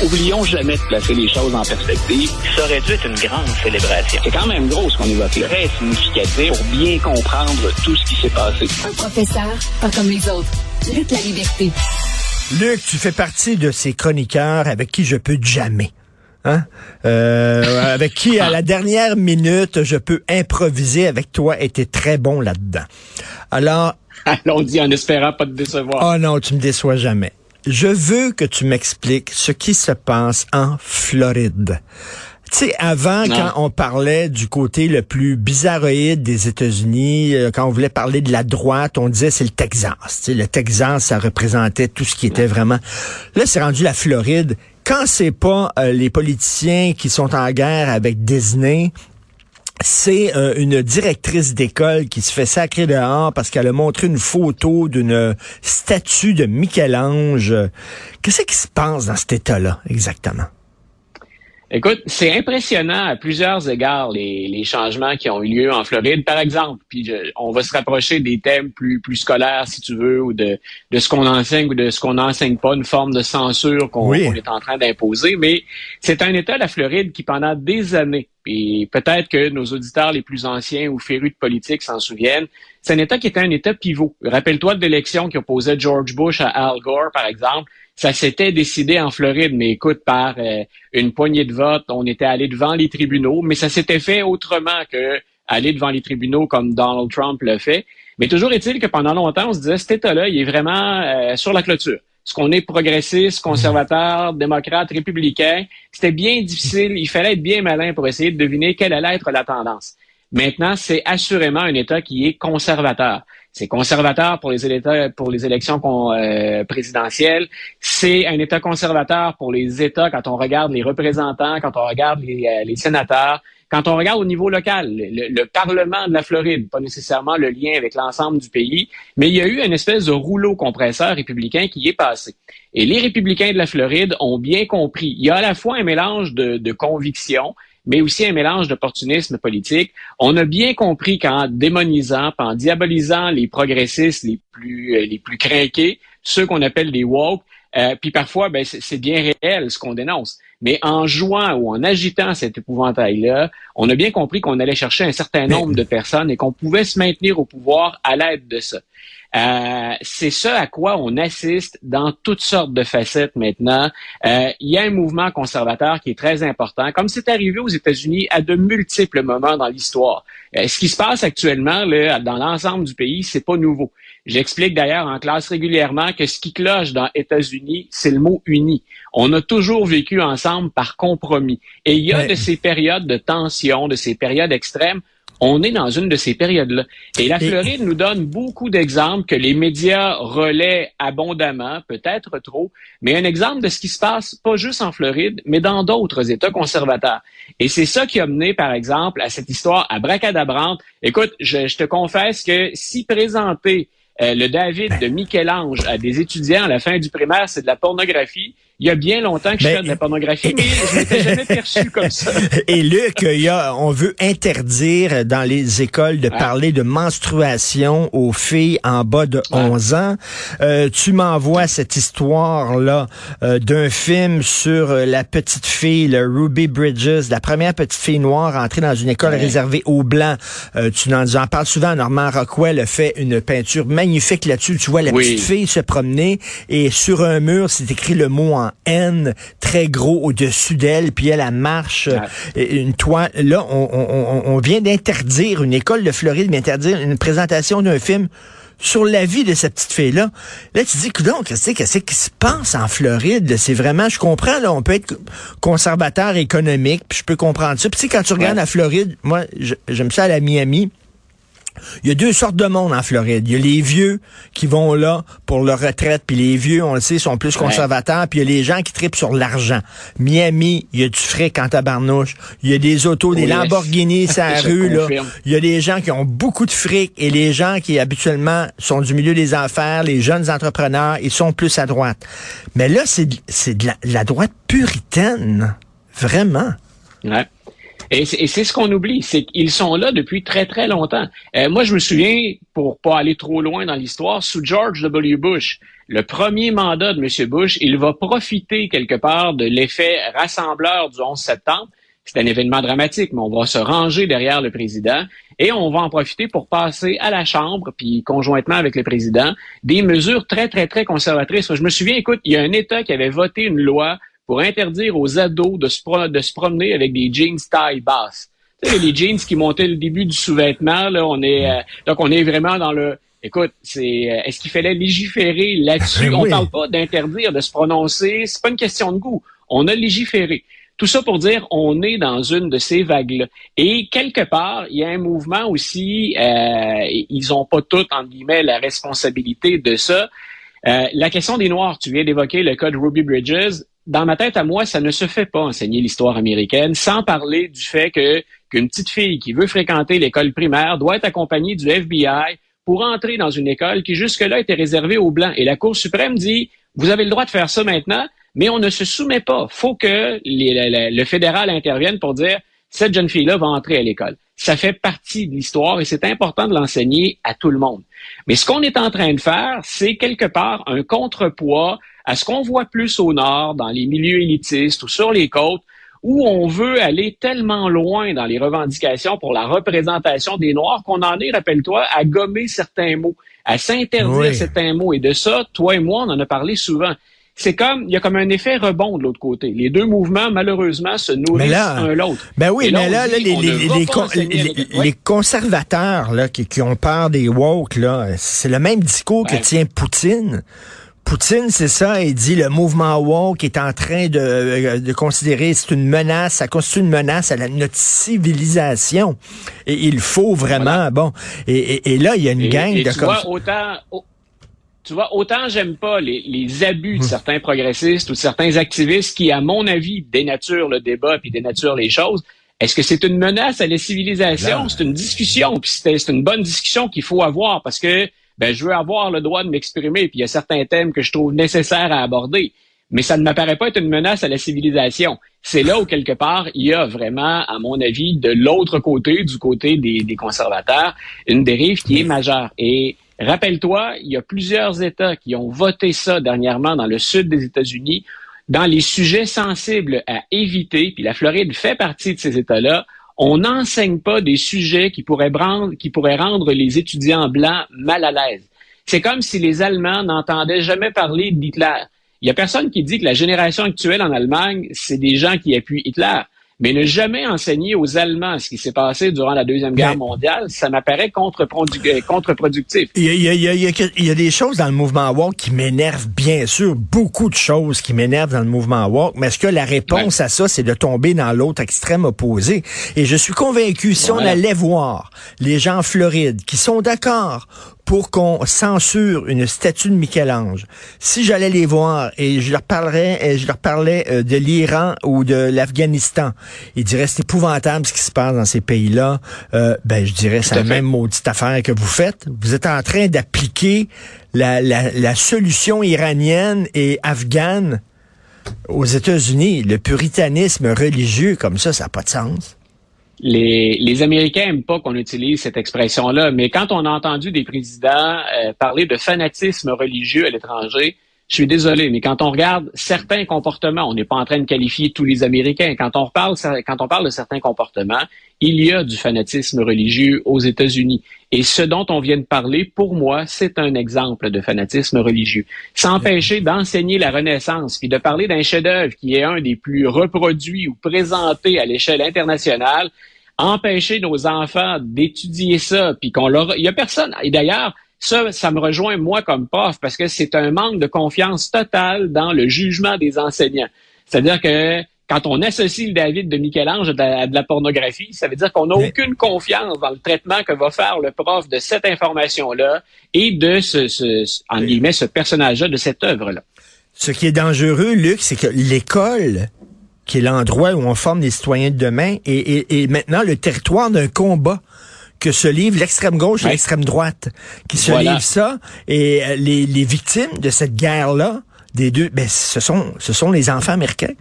Oublions jamais de placer les choses en perspective. Ça aurait dû être une grande célébration. C'est quand même gros ce qu'on évoque là. Très significatif pour bien comprendre tout ce qui s'est passé. Un professeur, pas comme les autres. Lutte la liberté. Luc, tu fais partie de ces chroniqueurs avec qui je peux jamais. Hein? Euh, avec qui, à la dernière minute, je peux improviser avec toi et t'es très bon là-dedans. Alors... Allons-y en espérant pas te décevoir. Oh non, tu me déçois jamais. Je veux que tu m'expliques ce qui se passe en Floride. Tu sais, avant, quand on parlait du côté le plus bizarroïde des États-Unis, euh, quand on voulait parler de la droite, on disait c'est le Texas. Tu sais, le Texas, ça représentait tout ce qui était vraiment... Là, c'est rendu la Floride. Quand c'est pas euh, les politiciens qui sont en guerre avec Disney, c'est euh, une directrice d'école qui se fait sacrer dehors parce qu'elle a montré une photo d'une statue de Michel-Ange. Qu'est-ce qui se passe dans cet état-là exactement? Écoute, c'est impressionnant à plusieurs égards les, les, changements qui ont eu lieu en Floride, par exemple. Puis on va se rapprocher des thèmes plus plus scolaires, si tu veux, ou de, de ce qu'on enseigne ou de ce qu'on n'enseigne pas, une forme de censure qu'on est en train d'imposer. Mais c'est un État, la Floride, qui pendant des années, et peut-être que nos auditeurs les plus anciens ou férus de politique s'en souviennent, c'est un État qui était un État pivot. Rappelle-toi de l'élection qui opposait George Bush à Al Gore, par exemple ça s'était décidé en Floride, mais écoute, par euh, une poignée de votes, on était allé devant les tribunaux, mais ça s'était fait autrement que aller devant les tribunaux comme Donald Trump le fait. Mais toujours est-il que pendant longtemps, on se disait, cet État-là, il est vraiment euh, sur la clôture. Ce qu'on est progressiste, conservateur, démocrate, républicain, c'était bien difficile. Il fallait être bien malin pour essayer de deviner quelle allait être la tendance. Maintenant, c'est assurément un État qui est conservateur. C'est conservateur pour les, pour les élections euh, présidentielles. C'est un État conservateur pour les États quand on regarde les représentants, quand on regarde les, euh, sénateurs, quand on regarde au niveau local, le, Parlement de la Floride, pas nécessairement le lien avec l'ensemble du pays, mais il y a eu une espèce de rouleau compresseur républicain qui est passé. Et les républicains de la Floride ont bien compris. Il y a à la fois un mélange de, de conviction, mais aussi un mélange d'opportunisme politique. On a bien compris qu'en démonisant, en diabolisant les progressistes les plus, euh, les plus craqués, ceux qu'on appelle les woke, euh, puis parfois, ben, c'est bien réel ce qu'on dénonce. Mais en jouant ou en agitant cet épouvantail-là, on a bien compris qu'on allait chercher un certain nombre de personnes et qu'on pouvait se maintenir au pouvoir à l'aide de ça. Euh, c'est ce à quoi on assiste dans toutes sortes de facettes maintenant. Euh, il y a un mouvement conservateur qui est très important, comme c'est arrivé aux États-Unis à de multiples moments dans l'histoire. Euh, ce qui se passe actuellement là, dans l'ensemble du pays, c'est pas nouveau. J'explique d'ailleurs en classe régulièrement que ce qui cloche dans États-Unis, c'est le mot uni. On a toujours vécu ensemble par compromis. Et il y a de ces périodes de tension, de ces périodes extrêmes on est dans une de ces périodes-là. Et la Floride nous donne beaucoup d'exemples que les médias relaient abondamment, peut-être trop, mais un exemple de ce qui se passe pas juste en Floride, mais dans d'autres États conservateurs. Et c'est ça qui a mené, par exemple, à cette histoire à bracadabrante. Écoute, je, te confesse que si présenter euh, le David de Michel-Ange à des étudiants à la fin du primaire, c'est de la pornographie, il y a bien longtemps que je fais de la pornographie, mais je m'étais jamais perçu comme ça. Et Luc, il y a, on veut interdire dans les écoles de parler de menstruation aux filles en bas de 11 ans. Euh, tu m'envoies cette histoire-là euh, d'un film sur euh, la petite fille, le Ruby Bridges, la première petite fille noire entrée dans une école réservée aux Blancs. tu en, en, parles souvent. Norman Rockwell a fait une peinture magnifique là-dessus. Tu vois la petite fille se promener et sur un mur, c'est écrit le mot en N très gros au-dessus d'elle, puis elle, marche, euh, une toile. Là, on, vient d'interdire, une école de Floride vient d'interdire une présentation d'un film sur la vie de cette petite fille-là. Là, tu dis, donc, qu'est-ce qui se passe en Floride? C'est vraiment, je comprends, là, on peut être conservateur économique, puis je peux comprendre ça. Puis tu sais, quand tu regardes la Floride, moi, j'aime ça à la Miami, il y a deux sortes de monde en Floride. Il y a les vieux qui vont là pour leur retraite, puis les vieux, on le sait, sont plus conservateurs, puis il y a les gens qui tripent sur l'argent. Miami, il y a du fric en tabarnouche. Il y a des autos, des Lamborghini sur la rue, là. Il y a des gens qui ont beaucoup de fric et les gens qui habituellement sont du milieu des affaires, les jeunes entrepreneurs, ils sont plus à droite. Mais là, c'est de la, la droite puritaine. Vraiment. Ouais. Et c'est ce qu'on oublie, c'est qu'ils sont là depuis très, très longtemps. Euh, moi, je me souviens, pour pas aller trop loin dans l'histoire, sous George W. Bush, le premier mandat de M. Bush, il va profiter quelque part de l'effet rassembleur du 11 septembre. C'est un événement dramatique, mais on va se ranger derrière le président et on va en profiter pour passer à la Chambre, puis conjointement avec le président, des mesures très, très, très conservatrices. Je me souviens, écoute, il y a un État qui avait voté une loi pour interdire aux ados de se, de se promener avec des jeans taille basse. Tu sais, les jeans qui montaient le début du sous-vêtement, là, on est, euh, donc on est vraiment dans le, écoute, c'est, euh, est-ce qu'il fallait légiférer là-dessus? On parle pas d'interdire, de se prononcer, c'est pas une question de goût. On a légiféré. Tout ça pour dire, on est dans une de ces vagues-là. Et quelque part, il y a un mouvement aussi, euh, ils ont pas toutes, entre guillemets, la responsabilité de ça. la question des Noirs, tu viens d'évoquer le code Ruby Bridges dans ma tête à moi, ça ne se fait pas enseigner l'histoire américaine sans parler du fait que qu'une petite fille qui veut fréquenter l'école primaire doit être accompagnée du FBI pour entrer dans une école qui jusque-là était réservée aux Blancs. Et la Cour suprême dit, vous avez le droit de faire ça maintenant, mais on ne se soumet pas. faut que le fédéral intervienne pour dire, cette jeune fille-là va entrer à l'école. Ça fait partie de l'histoire et c'est important de l'enseigner à tout le monde. Mais ce qu'on est en train de faire, c'est quelque part un contrepoids à ce qu'on voit plus au nord, dans les milieux élitistes ou sur les côtes, où on veut aller tellement loin dans les revendications pour la représentation des Noirs qu'on en est, rappelle-toi, à gommer certains mots, à s'interdire certains mots. Et de ça, toi et moi, on en a parlé souvent. C'est comme, il y a comme un effet rebond de l'autre côté. Les deux mouvements, malheureusement, se nourrissent l'un l'autre. Ben oui, mais là, les, les, conservateurs là, qui, qui ont peur des woke, là, c'est le même discours que tient Poutine. Poutine, c'est ça, il dit le mouvement woke est en train de, euh, de considérer c'est une menace, ça constitue une menace à notre civilisation. Et il faut vraiment, bon. Et, là, il y a une gang de... Tu vois, autant, tu vois, autant j'aime pas les, les abus de hum. certains progressistes ou de certains activistes qui, à mon avis, dénaturent le débat puis dénaturent les choses. Est-ce que c'est une menace à la civilisation? C'est une discussion, puis c'est une bonne discussion qu'il faut avoir parce que ben je veux avoir le droit de m'exprimer, puis il y a certains thèmes que je trouve nécessaires à aborder. Mais ça ne m'apparaît pas être une menace à la civilisation. C'est là où, quelque part, il y a vraiment, à mon avis, de l'autre côté, du côté des, des conservateurs, une dérive qui est majeure. Et rappelle-toi, il y a plusieurs États qui ont voté ça dernièrement dans le sud des États-Unis, dans les sujets sensibles à éviter, puis la Floride fait partie de ces États-là, on n'enseigne pas des sujets qui pourraient, rendre, les étudiants blancs mal à l'aise. C'est comme si les Allemands n'entendaient jamais parler d'Hitler. Il n'y a personne qui dit que la génération actuelle en Allemagne, c'est des gens qui appuient Hitler mais ne jamais enseigner aux Allemands ce qui s'est passé durant la Deuxième Guerre mondiale, ça m'apparaît contre-productif. Il y, a, il, y a, il y, a, des choses dans le mouvement walk qui m'énervent, bien sûr, beaucoup de choses qui m'énervent dans le mouvement walk, mais est-ce que la réponse à ça, c'est de tomber dans l'autre extrême opposé? Et je suis convaincu, si on allait voir les gens en Floride qui sont d'accord pour qu'on censure une statue de Michel-Ange. Si j'allais les voir et je leur parlerais, et je leur parlais euh, de l'Iran ou de l'Afghanistan, ils diraient c'est épouvantable ce qui se passe dans ces pays-là. Euh, ben je dirais c'est la même maudite affaire que vous faites. Vous êtes en train d'appliquer la, la, la solution iranienne et afghane aux États-Unis. Le puritanisme religieux comme ça, ça n'a pas de sens les, les Américains n'aiment pas qu'on utilise cette expression-là, mais quand on a entendu des présidents euh, parler de fanatisme religieux à l'étranger, je suis désolé, mais quand on regarde certains comportements, on n'est pas en train de qualifier tous les Américains. Quand on parle, quand on parle de certains comportements, il y a du fanatisme religieux aux États-Unis. Et ce dont on vient de parler, pour moi, c'est un exemple de fanatisme religieux. S'empêcher d'enseigner la Renaissance, puis de parler d'un chef-d'œuvre qui est un des plus reproduits ou présentés à l'échelle internationale, empêcher nos enfants d'étudier ça, puis qu'on leur... Il y a personne... Et d'ailleurs, ça, ça me rejoint moi comme prof parce que c'est un manque de confiance totale dans le jugement des enseignants. C'est-à-dire que quand on associe le David de Michel-Ange à de la pornographie, ça veut dire qu'on n'a aucune confiance dans le traitement que va faire le prof de cette information-là et de ce, ce en guillemets, ce personnage-là, de cette œuvre-là. Ce qui est dangereux, Luc, c'est que l'école, qui est l'endroit où on forme les citoyens de demain, est maintenant le territoire d'un combat que se livre l'extrême gauche et l'extrême droite, qui se livre ça. Et euh, les, les victimes de cette guerre-là, des deux, ben, ce sont, ce sont les enfants américains.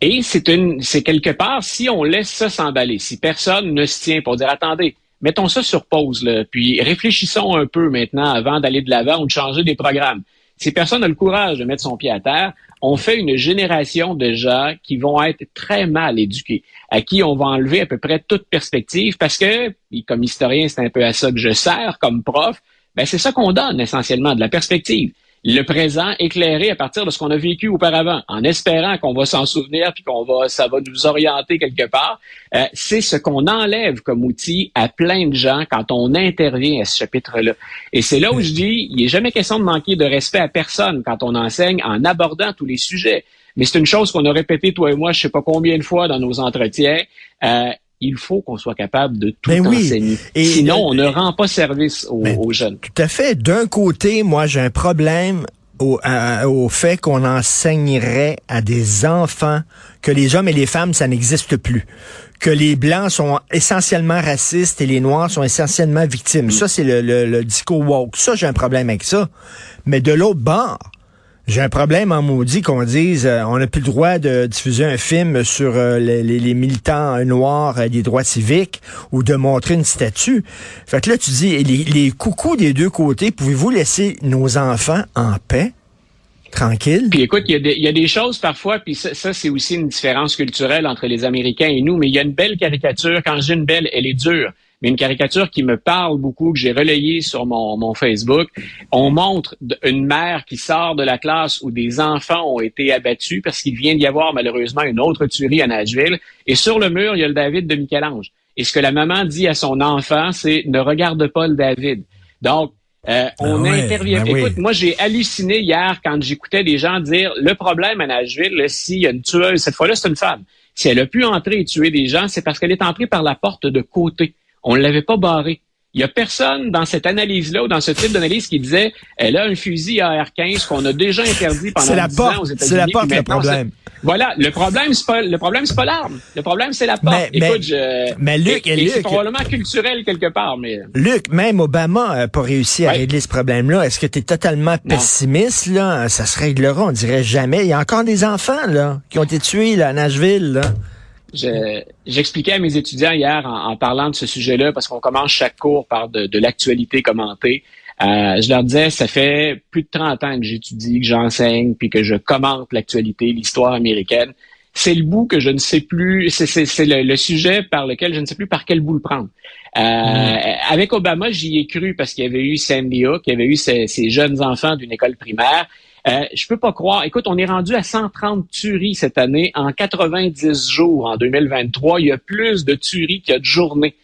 Et c'est une, c'est quelque part, si on laisse ça s'emballer, si personne ne se tient pour dire, attendez, mettons ça sur pause, là, puis réfléchissons un peu maintenant avant d'aller de l'avant ou de changer des programmes. Si personne n'a le courage de mettre son pied à terre, on fait une génération de gens qui vont être très mal éduqués, à qui on va enlever à peu près toute perspective parce que, comme historien, c'est un peu à ça que je sers comme prof, ben c'est ça qu'on donne essentiellement, de la perspective le présent éclairé à partir de ce qu'on a vécu auparavant, en espérant qu'on va s'en souvenir puis qu'on va, ça va nous orienter quelque part. Euh, c'est ce qu'on enlève comme outil à plein de gens quand on intervient à ce chapitre-là. Et c'est là où je dis, il n'est jamais question de manquer de respect à personne quand on enseigne en abordant tous les sujets. Mais c'est une chose qu'on a répété, toi et moi, je sais pas combien de fois dans nos entretiens. Euh, il faut qu'on soit capable de tout ben enseigner. Sinon, on ne rend pas service aux, ben, jeunes. Tout à fait. D'un côté, moi, j'ai un problème au, au fait qu'on enseignerait à des enfants que les hommes et les femmes, ça n'existe plus. Que les Blancs sont essentiellement racistes et les Noirs sont essentiellement victimes. Mm. Ça, c'est le, le, le discours woke. Ça, j'ai un problème avec ça. Mais de l'autre bord, j'ai un problème en maudit qu'on dise euh, on n'a plus le droit de diffuser un film sur euh, les, militants noirs euh, des droits civiques ou de montrer une statue. Fait que là, tu dis, les, coucous des deux côtés, pouvez-vous laisser nos enfants en paix? Tranquille? Puis écoute, il y, a des choses parfois, puis ça c'est aussi une différence culturelle entre les Américains et nous, mais il y a une belle caricature. Quand j'ai une belle, elle est dure mais une caricature qui me parle beaucoup, que j'ai relayée sur mon, mon, Facebook. On montre une mère qui sort de la classe où des enfants ont été abattus parce qu'il vient d'y avoir malheureusement une autre tuerie à Nashville. Et sur le mur, il y a le David de Michel-Ange. Et ce que la maman dit à son enfant, c'est ne regarde pas le David. Donc, euh, on ah intervient. Ben Écoute, moi, j'ai halluciné hier quand j'écoutais des gens dire le problème à Nashville, s'il y a une tueuse, cette fois-là, c'est une femme. Si elle a pu entrer et tuer des gens, c'est parce qu'elle est entrée par la porte de côté. On ne l'avait pas barré. Il y a personne dans cette analyse-là ou dans ce type d'analyse qui disait elle a un fusil AR-15 qu'on a déjà interdit pendant 10 ans aux États-Unis. C'est la porte le problème. Voilà, le problème c'est pas le problème c'est pas l'arme. Le problème c'est la porte. Mais, Écoute, je, mais Luc, et, c'est probablement culturel quelque part, mais Luc, même Obama n'a pas réussi à régler ce problème-là. Est-ce que tu es totalement pessimiste là? Ça se réglera, on dirait jamais. Il y a encore des enfants là qui ont été tués là, à Nashville là. J'expliquais à mes étudiants hier en, parlant de ce sujet-là, parce qu'on commence chaque cours par de, l'actualité commentée. Euh, je leur disais, ça fait plus de 30 ans que j'étudie, que j'enseigne, puis que je commente l'actualité, l'histoire américaine. C'est le bout que je ne sais plus, c'est le, sujet par lequel je ne sais plus par quel bout le prendre. Euh, mm. Avec Obama, j'y ai cru parce qu'il y avait eu Sandy Hook, il y avait eu ces jeunes enfants d'une école primaire. Euh, je peux pas croire. Écoute, on est rendu à 130 tueries cette année en 90 jours en 2023. Il y a plus de tueries qu'il y a de journées.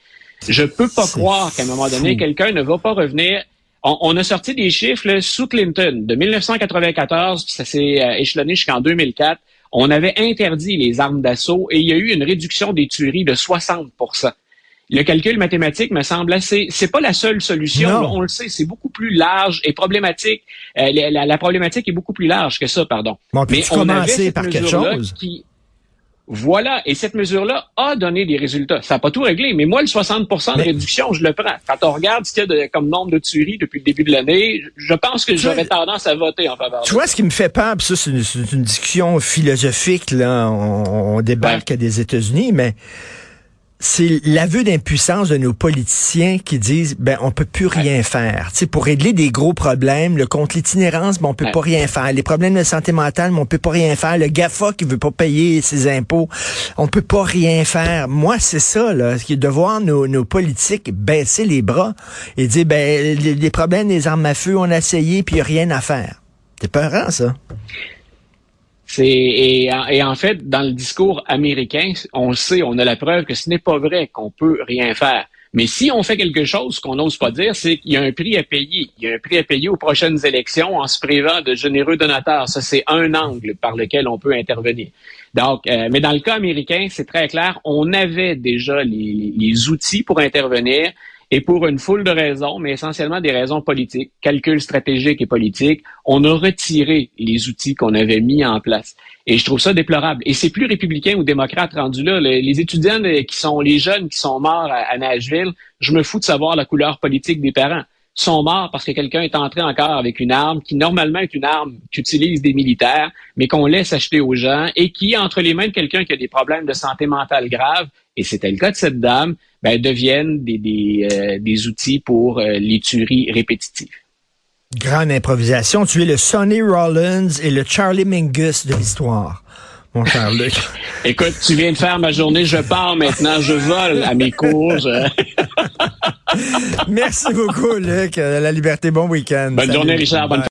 Je peux pas croire qu'à un moment donné, quelqu'un ne va pas revenir. On, a sorti des chiffres sous Clinton de 1994, puis ça s'est euh, échelonné jusqu'en 2004. On avait interdit les armes d'assaut et il y a eu une réduction des tueries de 60 le calcul mathématique me semble assez. C'est pas la seule solution. on le sait, c'est beaucoup plus large et problématique. Euh, la, problématique est beaucoup plus large que ça, pardon. Mais on avait par quelque chose. Qui, voilà, et cette mesure-là a donné des résultats. Ça n'a pas tout réglé, mais moi, le 60% de réduction, je le prends. Quand on regarde ce qu'il y a comme nombre de tueries depuis le début de l'année, je pense que j'aurais tendance à voter en faveur. Tu vois, ce qui me fait peur, ça, c'est une, discussion philosophique, là, on, débarque à des États-Unis, mais c'est l'aveu d'impuissance de nos politiciens qui disent ben on peut plus rien faire. Tu pour régler des gros problèmes, le contre l'itinérance, ben on peut pas rien faire. Les problèmes de santé mentale, ben, on peut pas rien faire. Le Gafa qui veut pas payer ses impôts, on peut pas rien faire. Moi, c'est ça là, qui est de voir nos, nos politiques baisser les bras et dire ben les, problèmes des armes à feu, on a essayé puis y a rien à faire. C'est peurant ça. Et, en fait, dans le discours américain, on sait, on a la preuve que ce n'est pas vrai qu'on peut rien faire. Mais si on fait quelque chose qu'on n'ose pas dire, c'est qu'il y a un prix à payer. Il y a un prix à payer aux prochaines élections en se privant de généreux donateurs. Ça, c'est un angle par lequel on peut intervenir. Donc, euh, mais dans le cas américain, c'est très clair. On avait déjà les outils pour intervenir. Et pour une foule de raisons, mais essentiellement des raisons politiques, calculs stratégiques et politiques, on a retiré les outils qu'on avait mis en place. Et je trouve ça déplorable. Et c'est plus républicain ou démocrate rendu là. Les, étudiants qui sont les jeunes qui sont morts à, Nashville, je me fous de savoir la couleur politique des parents. sont morts parce que quelqu'un est entré encore avec une arme qui normalement est une arme qu'utilisent des militaires, mais qu'on laisse acheter aux gens et qui, entre les mains de quelqu'un qui a des problèmes de santé mentale graves, et c'était le cas de cette dame, ben, deviennent des, des, euh, des outils pour euh, les tueries répétitives. Grande improvisation. Tu es le Sonny Rollins et le Charlie Mingus de l'histoire mon cher Luc. Écoute, tu viens de faire ma journée, je pars maintenant, je vole à mes cours. Merci beaucoup, Luc. La liberté, bon week-end. Bonne journée, Richard. Bonne